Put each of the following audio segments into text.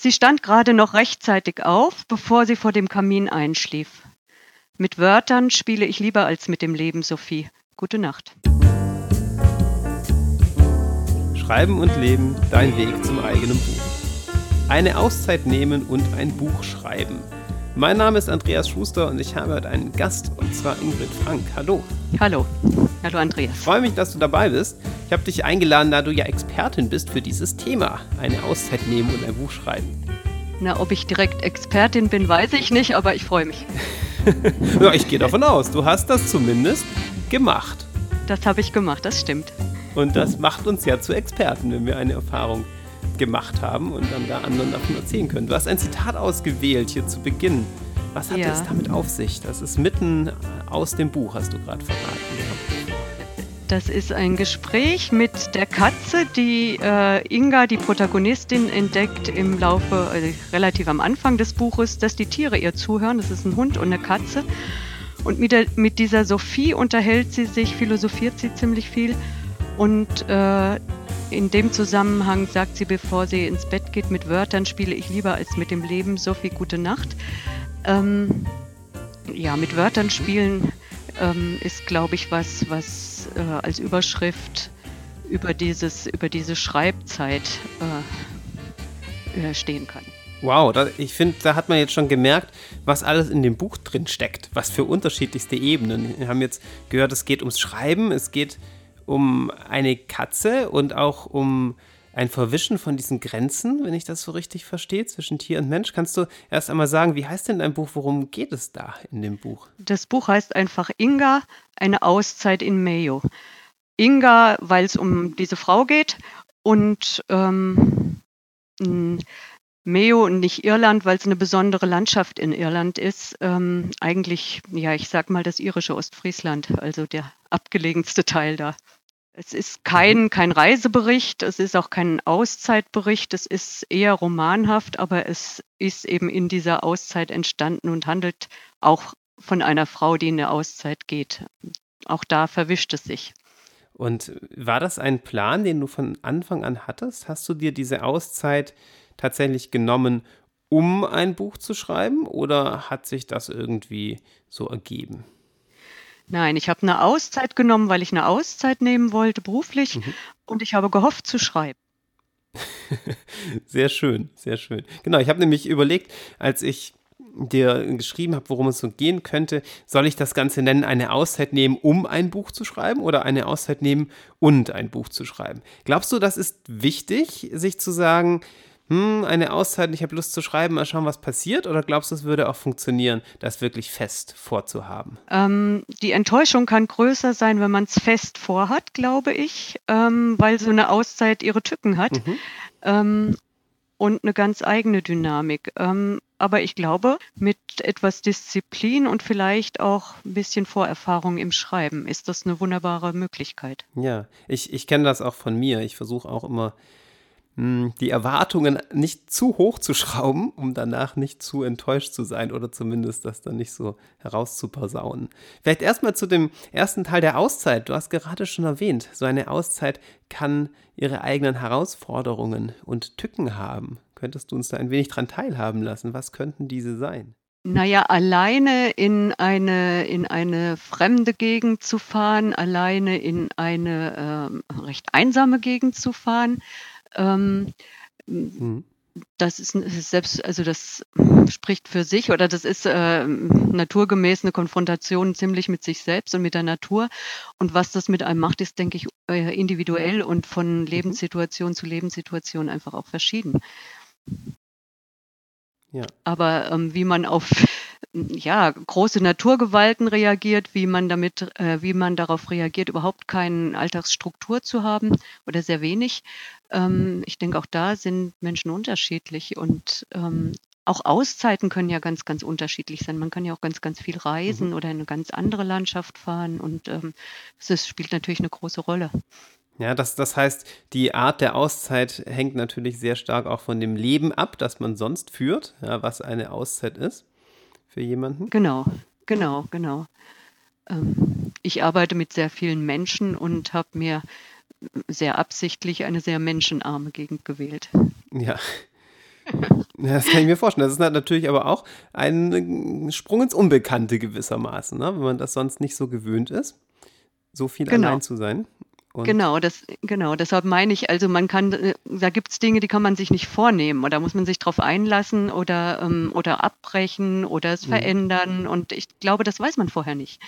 Sie stand gerade noch rechtzeitig auf, bevor sie vor dem Kamin einschlief. Mit Wörtern spiele ich lieber als mit dem Leben, Sophie. Gute Nacht. Schreiben und Leben, dein Weg zum eigenen Buch. Eine Auszeit nehmen und ein Buch schreiben. Mein Name ist Andreas Schuster und ich habe heute einen Gast, und zwar Ingrid Frank. Hallo. Hallo. Hallo Andreas. Ich freue mich, dass du dabei bist. Ich habe dich eingeladen, da du ja Expertin bist für dieses Thema. Eine Auszeit nehmen und ein Buch schreiben. Na, ob ich direkt Expertin bin, weiß ich nicht, aber ich freue mich. ja, ich gehe davon aus. Du hast das zumindest gemacht. Das habe ich gemacht, das stimmt. Und das macht uns ja zu Experten, wenn wir eine Erfahrung gemacht haben und dann da anderen davon erzählen können. Du hast ein Zitat ausgewählt hier zu Beginn. Was hat ja. es damit auf sich? Das ist mitten aus dem Buch, hast du gerade verraten. Das ist ein Gespräch mit der Katze, die äh, Inga, die Protagonistin, entdeckt im Laufe, also relativ am Anfang des Buches, dass die Tiere ihr zuhören. Das ist ein Hund und eine Katze. Und mit, der, mit dieser Sophie unterhält sie sich, philosophiert sie ziemlich viel. Und äh, in dem Zusammenhang sagt sie, bevor sie ins Bett geht, mit Wörtern spiele ich lieber als mit dem Leben. Sophie, gute Nacht. Ähm, ja, mit Wörtern spielen ähm, ist, glaube ich, was, was äh, als Überschrift über, dieses, über diese Schreibzeit äh, stehen kann. Wow, da, ich finde, da hat man jetzt schon gemerkt, was alles in dem Buch drin steckt, was für unterschiedlichste Ebenen. Wir haben jetzt gehört, es geht ums Schreiben, es geht um eine Katze und auch um ein Verwischen von diesen Grenzen, wenn ich das so richtig verstehe, zwischen Tier und Mensch. Kannst du erst einmal sagen, wie heißt denn dein Buch? Worum geht es da in dem Buch? Das Buch heißt einfach Inga, eine Auszeit in Mayo. Inga, weil es um diese Frau geht und ähm, Mayo und nicht Irland, weil es eine besondere Landschaft in Irland ist. Ähm, eigentlich, ja, ich sag mal das irische Ostfriesland, also der abgelegenste Teil da. Es ist kein, kein Reisebericht, es ist auch kein Auszeitbericht, es ist eher romanhaft, aber es ist eben in dieser Auszeit entstanden und handelt auch von einer Frau, die in eine Auszeit geht. Auch da verwischt es sich. Und war das ein Plan, den du von Anfang an hattest? Hast du dir diese Auszeit tatsächlich genommen, um ein Buch zu schreiben oder hat sich das irgendwie so ergeben? Nein, ich habe eine Auszeit genommen, weil ich eine Auszeit nehmen wollte, beruflich, mhm. und ich habe gehofft zu schreiben. sehr schön, sehr schön. Genau, ich habe nämlich überlegt, als ich dir geschrieben habe, worum es so gehen könnte, soll ich das Ganze nennen, eine Auszeit nehmen, um ein Buch zu schreiben oder eine Auszeit nehmen und ein Buch zu schreiben? Glaubst du, das ist wichtig, sich zu sagen, hm, eine Auszeit, ich habe Lust zu schreiben, mal schauen, was passiert? Oder glaubst du, es würde auch funktionieren, das wirklich fest vorzuhaben? Ähm, die Enttäuschung kann größer sein, wenn man es fest vorhat, glaube ich, ähm, weil so eine Auszeit ihre Tücken hat mhm. ähm, und eine ganz eigene Dynamik. Ähm, aber ich glaube, mit etwas Disziplin und vielleicht auch ein bisschen Vorerfahrung im Schreiben ist das eine wunderbare Möglichkeit. Ja, ich, ich kenne das auch von mir. Ich versuche auch immer die Erwartungen nicht zu hoch zu schrauben, um danach nicht zu enttäuscht zu sein oder zumindest das dann nicht so herauszupersaunen. Vielleicht erstmal zu dem ersten Teil der Auszeit. Du hast gerade schon erwähnt, so eine Auszeit kann ihre eigenen Herausforderungen und Tücken haben. Könntest du uns da ein wenig dran teilhaben lassen? Was könnten diese sein? Naja, alleine in eine, in eine fremde Gegend zu fahren, alleine in eine äh, recht einsame Gegend zu fahren, ähm, mhm. Das ist selbst, also das spricht für sich oder das ist äh, naturgemäß eine Konfrontation ziemlich mit sich selbst und mit der Natur. Und was das mit einem macht, ist, denke ich, äh, individuell und von mhm. Lebenssituation zu Lebenssituation einfach auch verschieden. Ja. Aber ähm, wie man auf ja, große Naturgewalten reagiert, wie man damit, äh, wie man darauf reagiert, überhaupt keine Alltagsstruktur zu haben oder sehr wenig. Ähm, ich denke, auch da sind Menschen unterschiedlich und ähm, auch Auszeiten können ja ganz, ganz unterschiedlich sein. Man kann ja auch ganz, ganz viel reisen mhm. oder in eine ganz andere Landschaft fahren und ähm, das spielt natürlich eine große Rolle. Ja, das, das heißt, die Art der Auszeit hängt natürlich sehr stark auch von dem Leben ab, das man sonst führt, ja, was eine Auszeit ist für jemanden. Genau, genau, genau. Ähm, ich arbeite mit sehr vielen Menschen und habe mir sehr absichtlich eine sehr menschenarme Gegend gewählt. Ja. Ja, das kann ich mir vorstellen. Das ist natürlich aber auch ein Sprung ins Unbekannte gewissermaßen, ne? wenn man das sonst nicht so gewöhnt ist, so viel Genau. allein zu sein. Und Genau, das, genau, deshalb meine ich, also man kann, äh, da gibt es Dinge, die kann man sich nicht vornehmen oder muss man sich darauf einlassen oder, ähm, oder abbrechen oder es Mhm. verändern und ich glaube, das weiß man vorher nicht.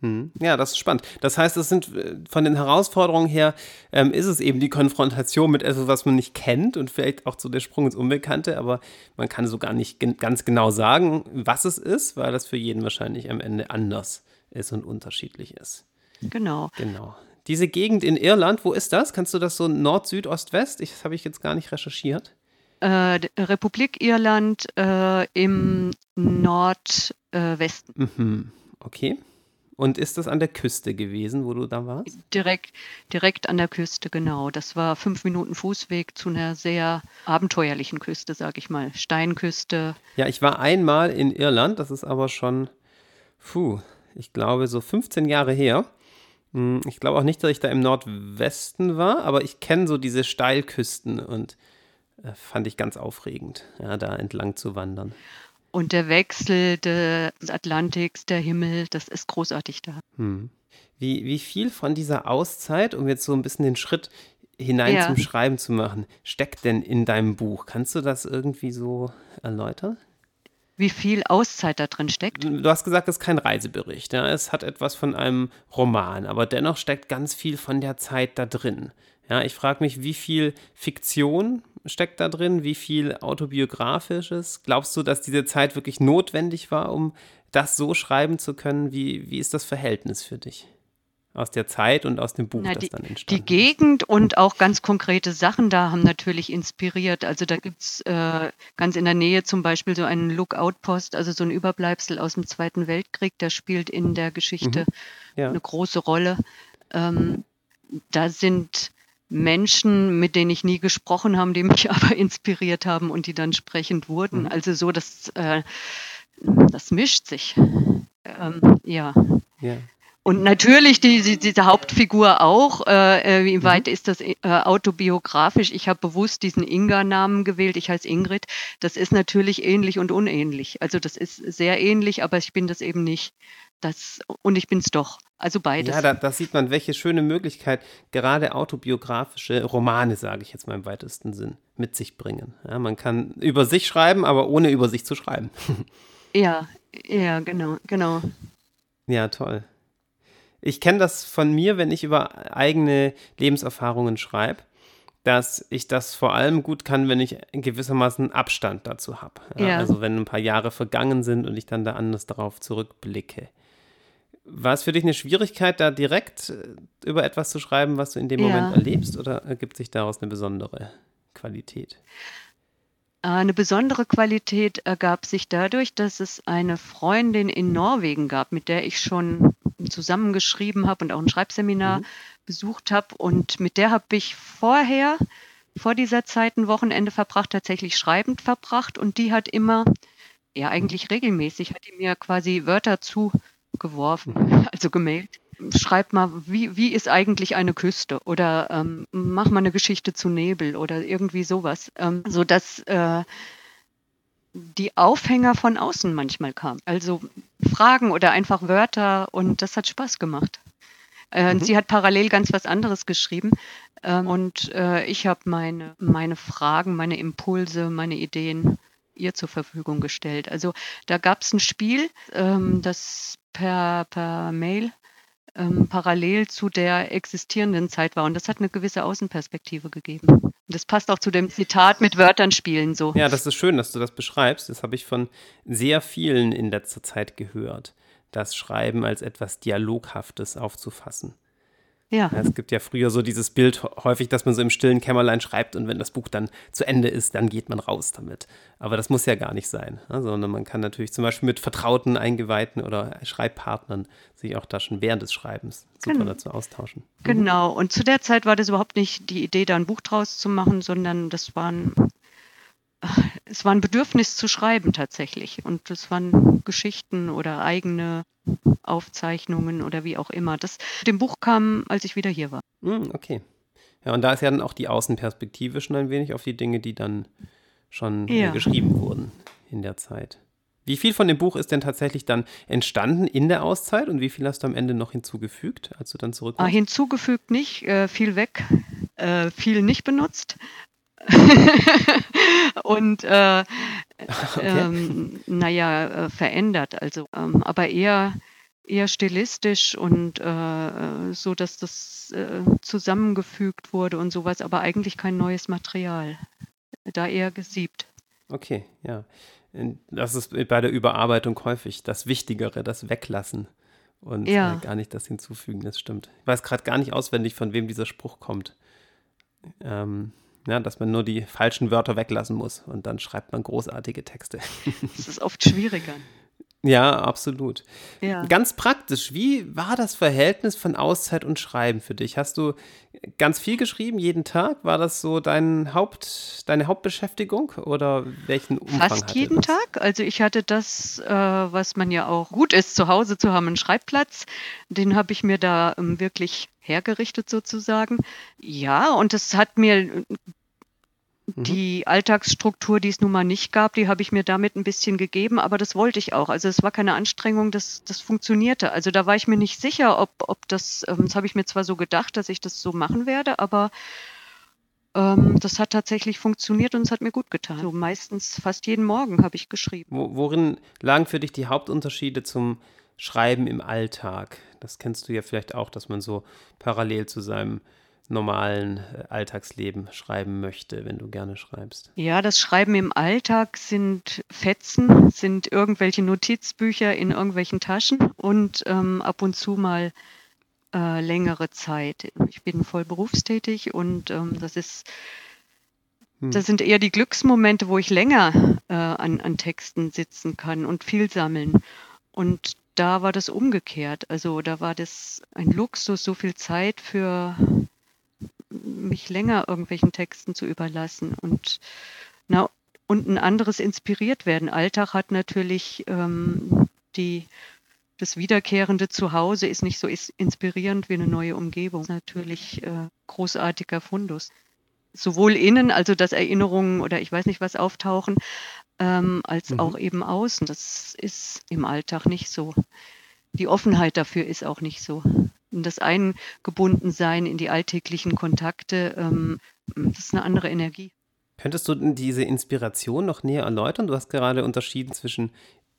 Hm. Ja, das ist spannend. Das heißt, es sind äh, von den Herausforderungen her, ähm, ist es eben die Konfrontation mit etwas, was man nicht kennt und vielleicht auch so der Sprung ins Unbekannte, aber man kann so gar nicht gen ganz genau sagen, was es ist, weil das für jeden wahrscheinlich am Ende anders ist und unterschiedlich ist. Genau. Genau. Diese Gegend in Irland, wo ist das? Kannst du das so Nord, Süd, Ost, West? Ich, das habe ich jetzt gar nicht recherchiert. Äh, Republik Irland äh, im Nordwesten, Mhm. Okay. Und ist das an der Küste gewesen, wo du da warst? direkt, direkt an der Küste, genau. Das war fünf Minuten Fußweg zu einer sehr abenteuerlichen Küste, sag ich mal. Steinküste. Ja, ich war einmal in Irland, das ist aber schon, puh, ich glaube so 15 Jahre her. Hm, Ich glaube auch nicht, dass ich da im Nordwesten war, aber ich kenne so diese Steilküsten und äh, fand ich ganz aufregend, ja, da entlang zu wandern. Und der Wechsel des Atlantiks, der Himmel, das ist großartig da. Hm. Wie, wie viel von dieser Auszeit, um jetzt so ein bisschen den Schritt hinein Ja. zum Schreiben zu machen, steckt denn in deinem Buch? Kannst du das irgendwie so erläutern? Wie viel Auszeit da drin steckt? Du hast gesagt, es ist kein Reisebericht. Ja? Es hat etwas von einem Roman, aber dennoch steckt ganz viel von der Zeit da drin. Ja, ich frage mich, wie viel Fiktion steckt da drin, wie viel autobiografisches? Glaubst du, dass diese Zeit wirklich notwendig war, um das so schreiben zu können? Wie, wie ist das Verhältnis für dich? Aus der Zeit und aus dem Buch, Na, das die, dann die entstand. Gegend und auch ganz konkrete Sachen da haben natürlich inspiriert. Also da gibt es äh, ganz in der Nähe zum Beispiel so einen Lookout-Post, also so ein Überbleibsel aus dem Zweiten Weltkrieg, der spielt in der Geschichte Ja. eine große Rolle. Ähm, da sind Menschen, mit denen ich nie gesprochen habe, die mich aber inspiriert haben und die dann sprechend wurden. Mhm. Also so, das, äh, das mischt sich. Ähm, ja. Ja. Und natürlich die, die, diese Hauptfigur auch. Äh, äh, wie Mhm. weit ist das äh, autobiografisch? Ich habe bewusst diesen Inga-Namen gewählt. Ich heiße Ingrid. Das ist natürlich ähnlich und unähnlich. Also das ist sehr ähnlich, aber ich bin das eben nicht. Das, und ich bin es doch. Also beides. Ja, da, da sieht man, welche schöne Möglichkeit gerade autobiografische Romane, sage ich jetzt mal im weitesten Sinn, mit sich bringen. Ja, man kann über sich schreiben, aber ohne über sich zu schreiben. ja, ja, genau, genau. Ja, toll. Ich kenne das von mir, wenn ich über eigene Lebenserfahrungen schreibe, dass ich das vor allem gut kann, wenn ich gewissermaßen Abstand dazu habe. Ja, Ja. Also wenn ein paar Jahre vergangen sind und ich dann da anders darauf zurückblicke. War es für dich eine Schwierigkeit, da direkt äh, über etwas zu schreiben, was du in dem Ja. Moment erlebst, oder ergibt sich daraus eine besondere Qualität? Eine besondere Qualität ergab sich dadurch, dass es eine Freundin in Norwegen gab, mit der ich schon zusammengeschrieben habe und auch ein Schreibseminar Mhm. besucht habe. Und mit der habe ich vorher, vor dieser Zeit, ein Wochenende verbracht, tatsächlich schreibend verbracht. Und die hat immer, ja eigentlich regelmäßig, hat die mir quasi Wörter zugeworfen, also gemailt. Schreib mal, wie, wie ist eigentlich eine Küste? Oder ähm, mach mal eine Geschichte zu Nebel oder irgendwie sowas. Ähm, so dass äh, die Aufhänger von außen manchmal kamen. Also Fragen oder einfach Wörter und das hat Spaß gemacht. Äh, Mhm. Sie hat parallel ganz was anderes geschrieben ähm, und äh, ich habe meine, meine Fragen, meine Impulse, meine Ideen ihr zur Verfügung gestellt. Also da gab es ein Spiel, ähm, das per, per Mail ähm, parallel zu der existierenden Zeit war und das hat eine gewisse Außenperspektive gegeben. Und das passt auch zu dem Zitat mit Wörtern spielen so. Ja, das ist schön, dass du das beschreibst. Das habe ich von sehr vielen in letzter Zeit gehört, das Schreiben als etwas Dialoghaftes aufzufassen. Ja. Es gibt ja früher so dieses Bild häufig, dass man so im stillen Kämmerlein schreibt und wenn das Buch dann zu Ende ist, dann geht man raus damit. Aber das muss ja gar nicht sein, ne? sondern man kann natürlich zum Beispiel mit vertrauten Eingeweihten oder Schreibpartnern sich auch da schon während des Schreibens super Genau. dazu austauschen. Genau, und zu der Zeit war das überhaupt nicht die Idee, da ein Buch draus zu machen, sondern das war ein, es war ein Bedürfnis zu schreiben tatsächlich. Und das waren Geschichten oder eigene Aufzeichnungen oder wie auch immer. Das dem Buch kam, als ich wieder hier war. Hm, okay. Ja, und da ist ja dann auch die Außenperspektive schon ein wenig auf die Dinge, die dann schon äh, Ja. geschrieben wurden in der Zeit. Wie viel von dem Buch ist denn tatsächlich dann entstanden in der Auszeit und wie viel hast du am Ende noch hinzugefügt, als du dann Ah, zurückkommst? hinzugefügt nicht, äh, viel weg, äh, viel nicht benutzt. Und äh, ähm, naja, äh, verändert. Also, ähm, aber eher, eher stilistisch und äh, so, dass das äh, zusammengefügt wurde und sowas, aber eigentlich kein neues Material. Da eher gesiebt. Okay, ja. Das ist bei der Überarbeitung häufig das Wichtigere, das Weglassen und Ja. äh, gar nicht das Hinzufügen, das stimmt. Ich weiß gerade gar nicht auswendig, von wem dieser Spruch kommt. Ähm, ja, dass man nur die falschen Wörter weglassen muss und dann schreibt man großartige Texte. Das ist oft schwieriger. Ja, absolut. Ja. Ganz praktisch, wie war das Verhältnis von Auszeit und Schreiben für dich? Hast du ganz viel geschrieben, jeden Tag? War das so dein Haupt, deine Hauptbeschäftigung oder welchen Umfang Fast jeden das? Tag. Also ich hatte das, äh, was man ja auch gut ist, zu Hause zu haben, einen Schreibplatz. Den habe ich mir da ähm, wirklich hergerichtet sozusagen. Ja, und das hat mir. Die Alltagsstruktur, die es nun mal nicht gab, die habe ich mir damit ein bisschen gegeben, aber das wollte ich auch. Also es war keine Anstrengung, das, das funktionierte. Also da war ich mir nicht sicher, ob, ob das, ähm, das habe ich mir zwar so gedacht, dass ich das so machen werde, aber ähm, das hat tatsächlich funktioniert und es hat mir gut getan. So meistens fast jeden Morgen habe ich geschrieben. Wo, worin lagen für dich die Hauptunterschiede zum Schreiben im Alltag? Das kennst du ja vielleicht auch, dass man so parallel zu seinem normalen äh, Alltagsleben schreiben möchte, wenn du gerne schreibst. Ja, das Schreiben im Alltag sind Fetzen, sind irgendwelche Notizbücher in irgendwelchen Taschen und ähm, ab und zu mal äh, längere Zeit. Ich bin voll berufstätig und ähm, das ist, Hm. das sind eher die Glücksmomente, wo ich länger äh, an, an Texten sitzen kann und viel sammeln. Und da war das umgekehrt. Also da war das ein Luxus, so viel Zeit für mich länger irgendwelchen Texten zu überlassen und na, und ein anderes inspiriert werden. Alltag hat natürlich ähm, die das wiederkehrende Zuhause ist nicht so is- inspirierend wie eine neue Umgebung. Natürlich äh, großartiger Fundus. Sowohl innen, also dass Erinnerungen oder ich weiß nicht was auftauchen, ähm, als Mhm. auch eben außen. Das ist im Alltag nicht so. Die Offenheit dafür ist auch nicht so. Und das Eingebundensein in die alltäglichen Kontakte, ähm, das ist eine andere Energie. Könntest du diese Inspiration noch näher erläutern? Du hast gerade unterschieden zwischen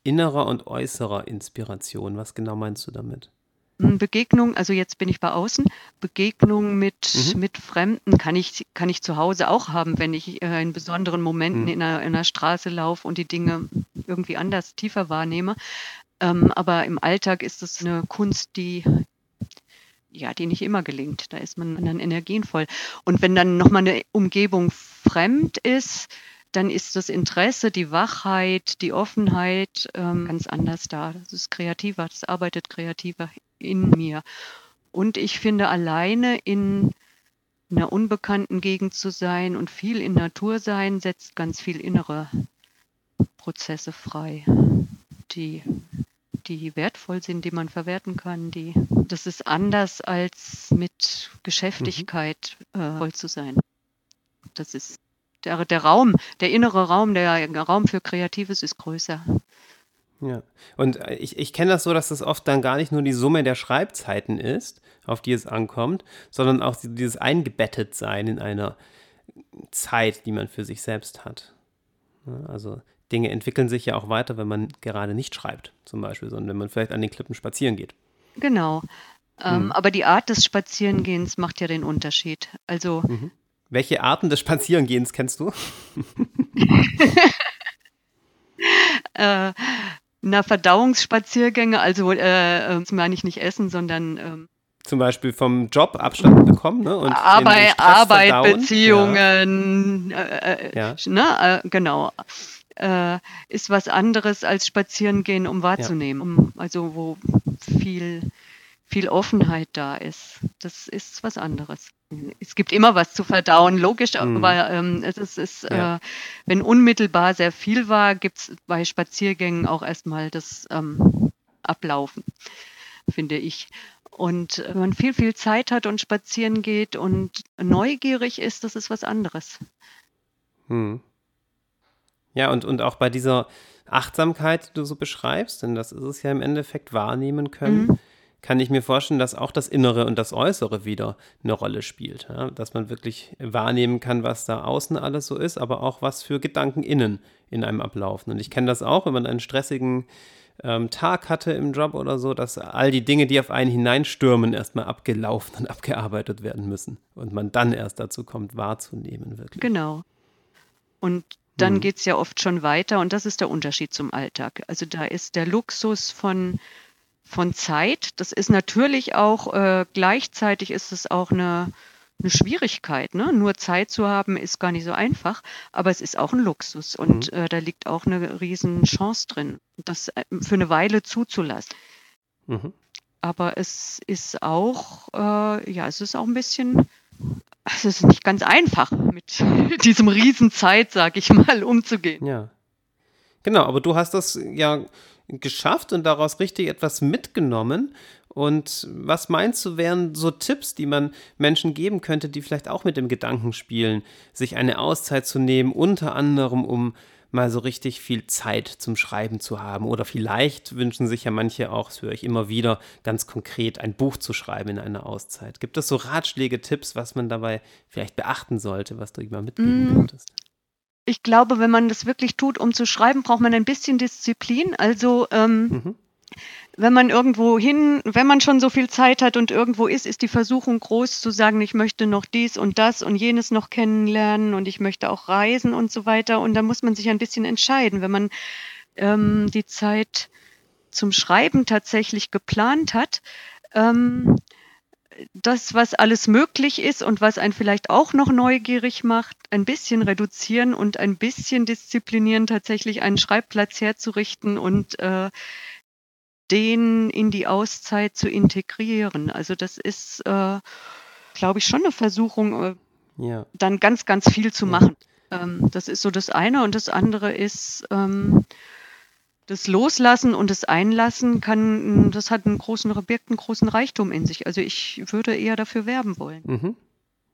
innerer und äußerer Inspiration. Was genau meinst du damit? Mm, Begegnung, also jetzt bin ich bei außen, Begegnung mit, Mhm. mit Fremden kann ich, kann ich zu Hause auch haben, wenn ich äh, in besonderen Momenten Mhm. in, einer, in einer Straße laufe und die Dinge irgendwie anders, tiefer wahrnehme. Ähm, aber im Alltag ist es eine Kunst, die ja, die nicht immer gelingt. Da ist man anderen Energien voll. Und wenn dann nochmal eine Umgebung fremd ist, dann ist das Interesse, die Wachheit, die Offenheit ähm, ganz anders da. Das ist kreativer, das arbeitet kreativer in mir. Und ich finde, alleine in einer unbekannten Gegend zu sein und viel in Natur sein, setzt ganz viel innere Prozesse frei, die, die wertvoll sind, die man verwerten kann. Die, das ist anders als mit Geschäftigkeit äh, voll zu sein. Das ist der, der Raum, der innere Raum, der Raum für Kreatives ist größer. Ja, und äh, ich, ich kenne das so, dass das oft dann gar nicht nur die Summe der Schreibzeiten ist, auf die es ankommt, sondern auch die- dieses Eingebettetsein in einer Zeit, die man für sich selbst hat. Also Dinge entwickeln sich ja auch weiter, wenn man gerade nicht schreibt, zum Beispiel, sondern wenn man vielleicht an den Klippen spazieren geht. Genau. Ähm, Mhm. Aber die Art des Spazierengehens macht ja den Unterschied. Also Welche Arten des Spazierengehens kennst du? äh, na, Verdauungsspaziergänge, also äh, äh, das meine ich nicht essen, sondern ähm, Zum Beispiel vom Job Abstand bekommen ne? und Arbeit, Arbeit verdauen. Beziehungen, äh, äh, Ja. ne, äh, genau. Äh, ist was anderes als Spazierengehen, um wahrzunehmen. Um, also wo viel, viel Offenheit da ist. Das ist was anderes. Es gibt immer was zu verdauen, logisch, Mhm. aber ähm, es ist, ist Ja. äh, wenn unmittelbar sehr viel war, gibt es bei Spaziergängen auch erstmal das ähm, Ablaufen. finde ich. Und wenn man viel, viel Zeit hat und spazieren geht und neugierig ist, das ist was anderes. Hm. Ja, und, und auch bei dieser Achtsamkeit, die du so beschreibst, denn das ist es ja im Endeffekt wahrnehmen können, mhm. kann ich mir vorstellen, dass auch das Innere und das Äußere wieder eine Rolle spielt. Ja? Dass man wirklich wahrnehmen kann, was da außen alles so ist, aber auch was für Gedanken innen in einem ablaufen. Und ich kenne das auch, wenn man einen stressigen ähm, Tag hatte im Job oder so, dass all die Dinge, die auf einen hineinstürmen, erstmal abgelaufen und abgearbeitet werden müssen. Und man dann erst dazu kommt, wahrzunehmen, wirklich. Genau. Und dann mhm. geht es ja oft schon weiter und das ist der Unterschied zum Alltag. Also da ist der Luxus von, von Zeit, das ist natürlich auch, äh, gleichzeitig ist es auch eine, eine Schwierigkeit. Ne? Nur Zeit zu haben ist gar nicht so einfach, aber es ist auch ein Luxus und mhm. äh, da liegt auch eine riesen Chance drin, das äh, für eine Weile zuzulassen. Mhm. Aber es ist auch, äh, ja, es ist auch ein bisschen es ist nicht ganz einfach, mit diesem Riesenzeit, sag ich mal, umzugehen. Ja. Genau, aber du hast das ja geschafft und daraus richtig etwas mitgenommen. Und was meinst du, wären so Tipps, die man Menschen geben könnte, die vielleicht auch mit dem Gedanken spielen, sich eine Auszeit zu nehmen, unter anderem um mal so richtig viel Zeit zum Schreiben zu haben. Oder vielleicht wünschen sich ja manche auch, das höre ich immer wieder, ganz konkret ein Buch zu schreiben in einer Auszeit. Gibt es so Ratschläge, Tipps, was man dabei vielleicht beachten sollte, was du immer mitgeben mm. könntest? Ich glaube, wenn man das wirklich tut, um zu schreiben, braucht man ein bisschen Disziplin. Also ähm, mhm wenn man irgendwo hin, wenn man schon so viel Zeit hat und irgendwo ist, ist die Versuchung groß zu sagen, ich möchte noch dies und das und jenes noch kennenlernen und ich möchte auch reisen und so weiter. Und da muss man sich ein bisschen entscheiden. Wenn man ähm, die Zeit zum Schreiben tatsächlich geplant hat, ähm, das, was alles möglich ist und was einen vielleicht auch noch neugierig macht, ein bisschen reduzieren und ein bisschen disziplinieren, tatsächlich einen Schreibplatz herzurichten und äh, den in die Auszeit zu integrieren. Also das ist, äh, glaube ich, schon eine Versuchung, äh, ja. dann ganz, ganz viel zu machen. Ähm, das ist so das eine. Und das andere ist, ähm, das Loslassen und das Einlassen kann, das hat einen großen, birgt einen großen Reichtum in sich. Also ich würde eher dafür werben wollen. Mhm.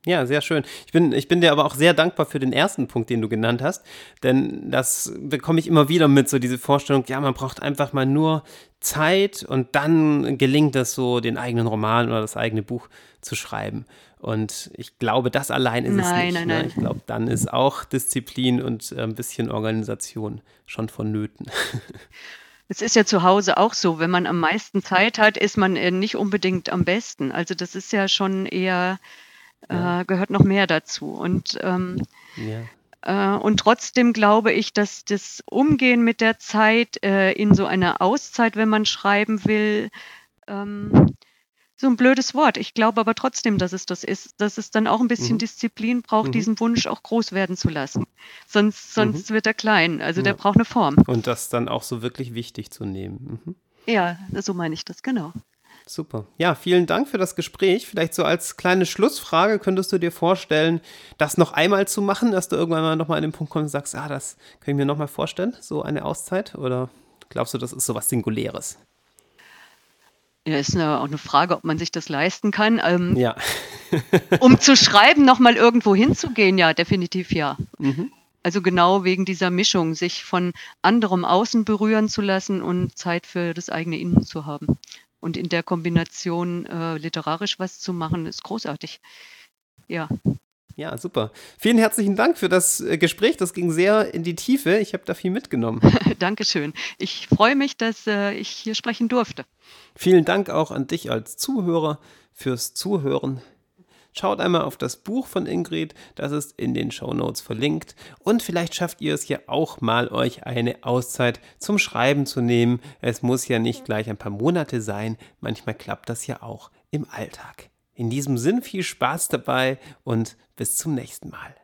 Ja, sehr schön. Ich bin, ich bin dir aber auch sehr dankbar für den ersten Punkt, den du genannt hast, denn das bekomme ich immer wieder mit, so diese Vorstellung, ja, man braucht einfach mal nur Zeit und dann gelingt es so, den eigenen Roman oder das eigene Buch zu schreiben. Und ich glaube, das allein ist nein, es nicht. Nein, ne? nein. Ich glaube, dann ist auch Disziplin und äh, ein bisschen Organisation schon vonnöten. Es ist ja zu Hause auch so, wenn man am meisten Zeit hat, ist man äh, nicht unbedingt am besten. Also das ist ja schon eher ja. äh, gehört noch mehr dazu. Und, ähm, ja. äh, und trotzdem glaube ich, dass das Umgehen mit der Zeit äh, in so einer Auszeit, wenn man schreiben will, ähm, so ein blödes Wort. Ich glaube aber trotzdem, dass es das ist, dass es dann auch ein bisschen mhm. Disziplin braucht, mhm. diesen Wunsch auch groß werden zu lassen. Sonst, sonst mhm. wird er klein. Also ja. der braucht eine Form. Und das dann auch so wirklich wichtig zu nehmen. Mhm. Ja, so meine ich das, genau. Super. Ja, vielen Dank für das Gespräch. Vielleicht so als kleine Schlussfrage könntest du dir vorstellen, das noch einmal zu machen, dass du irgendwann mal nochmal an den Punkt kommst und sagst, ah, das kann ich mir nochmal vorstellen, so eine Auszeit? Oder glaubst du, das ist so was Singuläres? Ja, ist eine, auch eine Frage, ob man sich das leisten kann. Ähm, ja. um zu schreiben, nochmal irgendwo hinzugehen, ja, definitiv ja. Mhm. Also genau wegen dieser Mischung, sich von anderem Außen berühren zu lassen und Zeit für das eigene Innen zu haben. Und in der Kombination äh, literarisch was zu machen, ist großartig. Ja. Ja, super. Vielen herzlichen Dank für das äh, Gespräch. Das ging sehr in die Tiefe. Ich habe da viel mitgenommen. Dankeschön. Ich freue mich, dass äh, ich hier sprechen durfte. Vielen Dank auch an dich als Zuhörer fürs Zuhören. Schaut einmal auf das Buch von Ingrid, das ist in den Show Notes verlinkt. Und vielleicht schafft ihr es ja auch mal, euch eine Auszeit zum Schreiben zu nehmen. Es muss ja nicht gleich ein paar Monate sein, manchmal klappt das ja auch im Alltag. In diesem Sinn viel Spaß dabei und bis zum nächsten Mal.